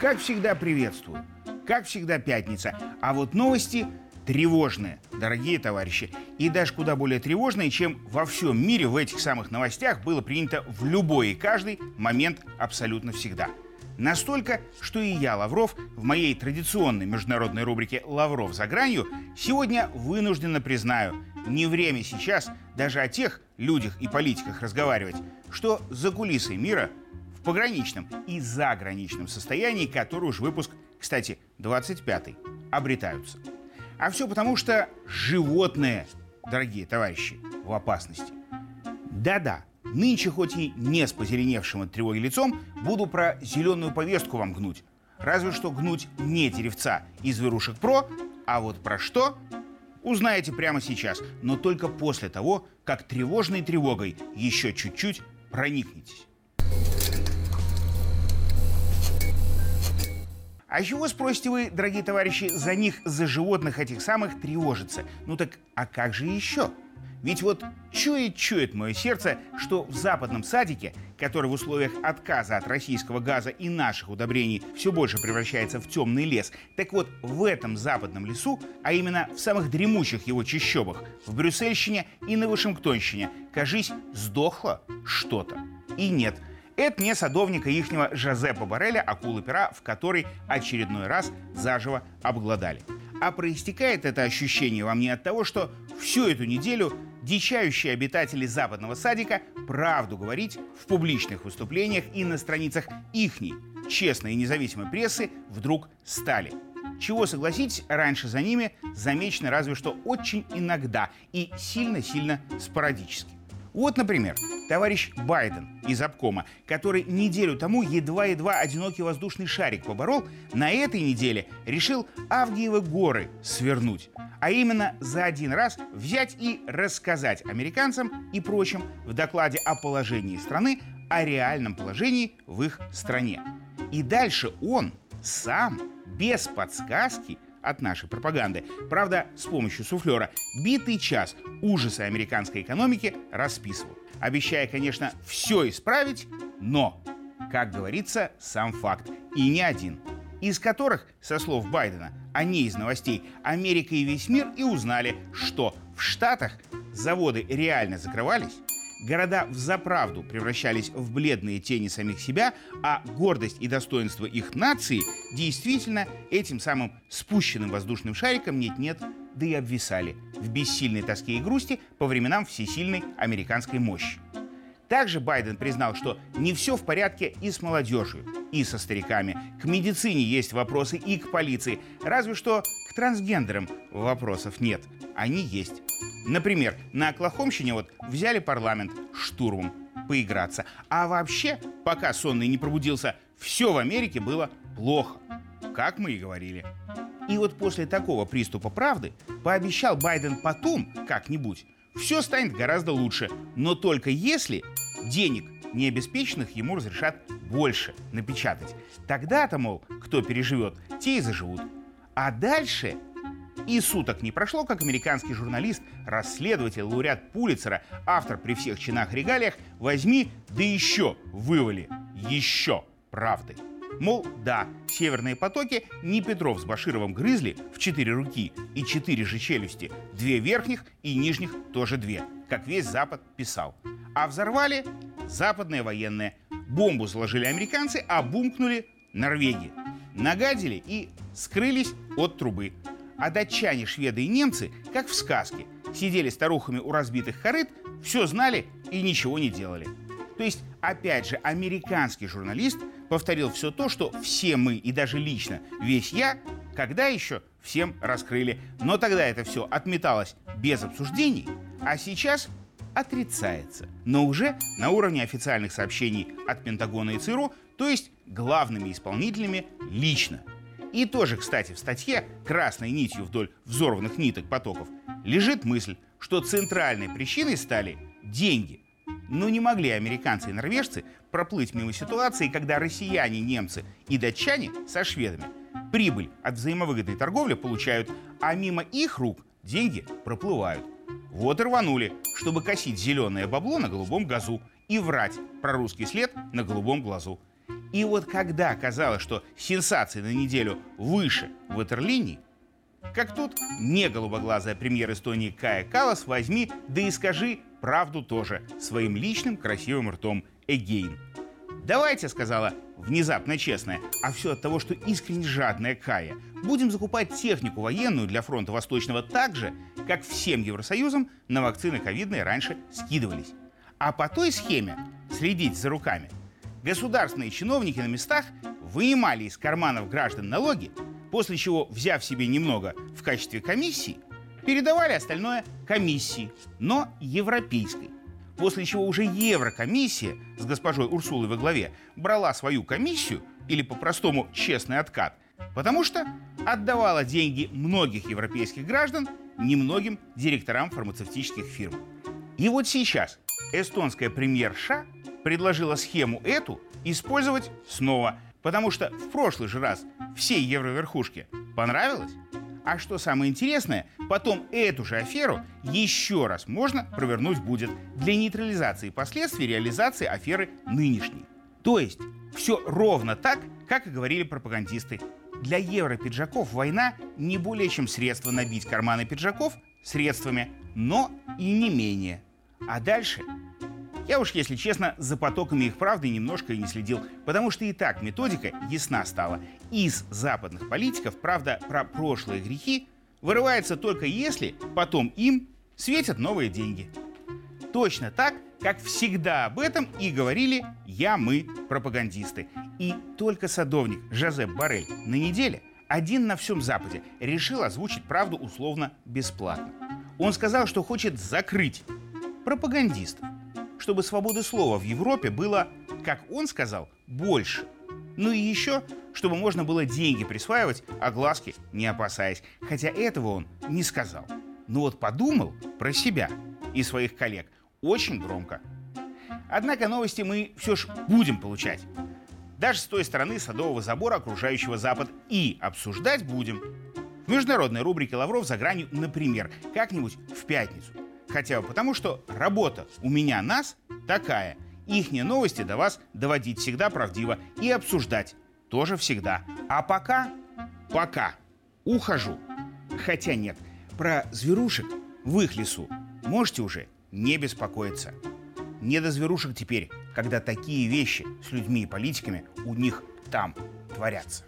Как всегда, приветствую. Как всегда, пятница. А вот новости тревожные, дорогие товарищи. И даже куда более тревожные, чем во всем мире в этих самых новостях было принято в любой и каждый момент абсолютно всегда. Настолько, что и я, Лавров, в моей традиционной международной рубрике «Лавров за гранью» сегодня вынужденно признаю, не время сейчас даже о тех людях и политиках разговаривать, что за кулисой мира в пограничном и заграничном состоянии, который уж выпуск, кстати, 25-й, обретаются. А все потому, что животные, дорогие товарищи, в опасности. Да-да, нынче хоть и не с позеленевшим от тревоги лицом, буду про зеленую повестку вам гнуть. Разве что гнуть не деревца из «Зверушек Про», а вот про что узнаете прямо сейчас, но только после того, как тревожной тревогой еще чуть-чуть проникнетесь. А чего, спросите вы, дорогие товарищи, за них, за животных этих самых тревожиться? Ну так, а как же еще? Ведь вот чует-чует мое сердце, что в западном садике, который в условиях отказа от российского газа и наших удобрений все больше превращается в темный лес, так вот в этом западном лесу, а именно в самых дремучих его чащобах, в Брюссельщине и на Вашингтонщине, кажись, сдохло что-то. И нет, это не садовника ихнего Жозепа Барреля, акулы пера, в которой очередной раз заживо обглодали. А проистекает это ощущение во мне от того, что всю эту неделю дичающие обитатели западного садика правду говорить в публичных выступлениях и на страницах ихней честной и независимой прессы вдруг стали. Чего, согласитесь, раньше за ними замечено разве что очень иногда и сильно-сильно спорадически. Вот, например, товарищ Байден из обкома, который неделю тому едва-едва одинокий воздушный шарик поборол, на этой неделе решил Авгиевы горы свернуть. А именно за один раз взять и рассказать американцам и прочим в докладе о положении страны о реальном положении в их стране. И дальше он сам, без подсказки, от нашей пропаганды. Правда, с помощью суфлера битый час ужасы американской экономики расписывал. Обещая, конечно, все исправить, но, как говорится, сам факт. И не один. Из которых, со слов Байдена, а не из новостей, Америка и весь мир и узнали, что в Штатах заводы реально закрывались, Города в заправду превращались в бледные тени самих себя, а гордость и достоинство их нации действительно этим самым спущенным воздушным шариком нет-нет, да и обвисали в бессильной тоске и грусти по временам всесильной американской мощи. Также Байден признал, что не все в порядке и с молодежью, и со стариками. К медицине есть вопросы и к полиции. Разве что к трансгендерам вопросов нет. Они есть. Например, на Оклахомщине вот взяли парламент штурмом поиграться. А вообще, пока сонный не пробудился, все в Америке было плохо. Как мы и говорили. И вот после такого приступа правды пообещал Байден потом, как-нибудь, все станет гораздо лучше. Но только если денег необеспеченных ему разрешат больше напечатать. Тогда-то, мол, кто переживет, те и заживут. А дальше и суток не прошло, как американский журналист, расследователь, лауреат Пулицера, автор при всех чинах регалиях, возьми, да еще вывали, еще правды. Мол, да, северные потоки не Петров с Башировым грызли в четыре руки и четыре же челюсти, две верхних и нижних тоже две, как весь Запад писал. А взорвали западные военные. Бомбу заложили американцы, а бумкнули Норвегии. Нагадили и скрылись от трубы. А датчане, шведы и немцы, как в сказке, сидели старухами у разбитых корыт, все знали и ничего не делали. То есть, опять же, американский журналист повторил все то, что все мы и даже лично весь я, когда еще всем раскрыли. Но тогда это все отметалось без обсуждений, а сейчас отрицается. Но уже на уровне официальных сообщений от Пентагона и ЦРУ, то есть главными исполнителями лично – и тоже, кстати, в статье красной нитью вдоль взорванных ниток потоков лежит мысль, что центральной причиной стали деньги. Но не могли американцы и норвежцы проплыть мимо ситуации, когда россияне, немцы и датчане со шведами прибыль от взаимовыгодной торговли получают, а мимо их рук деньги проплывают. Вот и рванули, чтобы косить зеленое бабло на голубом газу и врать про русский след на голубом глазу. И вот когда казалось, что сенсации на неделю выше ватерлинии, как тут не голубоглазая премьер Эстонии Кая Калас возьми, да и скажи правду тоже своим личным красивым ртом Эгейн. «Давайте», — сказала внезапно честная, а все от того, что искренне жадная Кая. Будем закупать технику военную для фронта Восточного так же, как всем Евросоюзом на вакцины ковидные раньше скидывались. А по той схеме следить за руками государственные чиновники на местах вынимали из карманов граждан налоги, после чего, взяв себе немного в качестве комиссии, передавали остальное комиссии, но европейской. После чего уже Еврокомиссия с госпожой Урсулой во главе брала свою комиссию, или по-простому честный откат, потому что отдавала деньги многих европейских граждан немногим директорам фармацевтических фирм. И вот сейчас эстонская премьерша предложила схему эту использовать снова, потому что в прошлый же раз всей евроверхушке понравилось. А что самое интересное, потом эту же аферу еще раз можно провернуть будет для нейтрализации последствий реализации аферы нынешней. То есть все ровно так, как и говорили пропагандисты. Для евро-пиджаков война не более чем средство набить карманы пиджаков средствами, но и не менее. А дальше я уж, если честно, за потоками их правды немножко и не следил, потому что и так методика ясна стала. Из западных политиков, правда, про прошлые грехи вырывается только если потом им светят новые деньги. Точно так, как всегда об этом и говорили я, мы, пропагандисты. И только садовник Жозеп Барель на неделе один на всем Западе решил озвучить правду условно бесплатно. Он сказал, что хочет закрыть пропагандистов чтобы свободы слова в Европе было, как он сказал, больше. Ну и еще, чтобы можно было деньги присваивать, а глазки не опасаясь. Хотя этого он не сказал. Но вот подумал про себя и своих коллег очень громко. Однако новости мы все ж будем получать. Даже с той стороны садового забора, окружающего Запад, и обсуждать будем. В международной рубрике «Лавров за гранью», например, как-нибудь в пятницу – Хотя бы потому, что работа у меня нас такая. Ихние новости до вас доводить всегда правдиво и обсуждать тоже всегда. А пока, пока ухожу. Хотя нет, про зверушек в их лесу можете уже не беспокоиться. Не до зверушек теперь, когда такие вещи с людьми и политиками у них там творятся.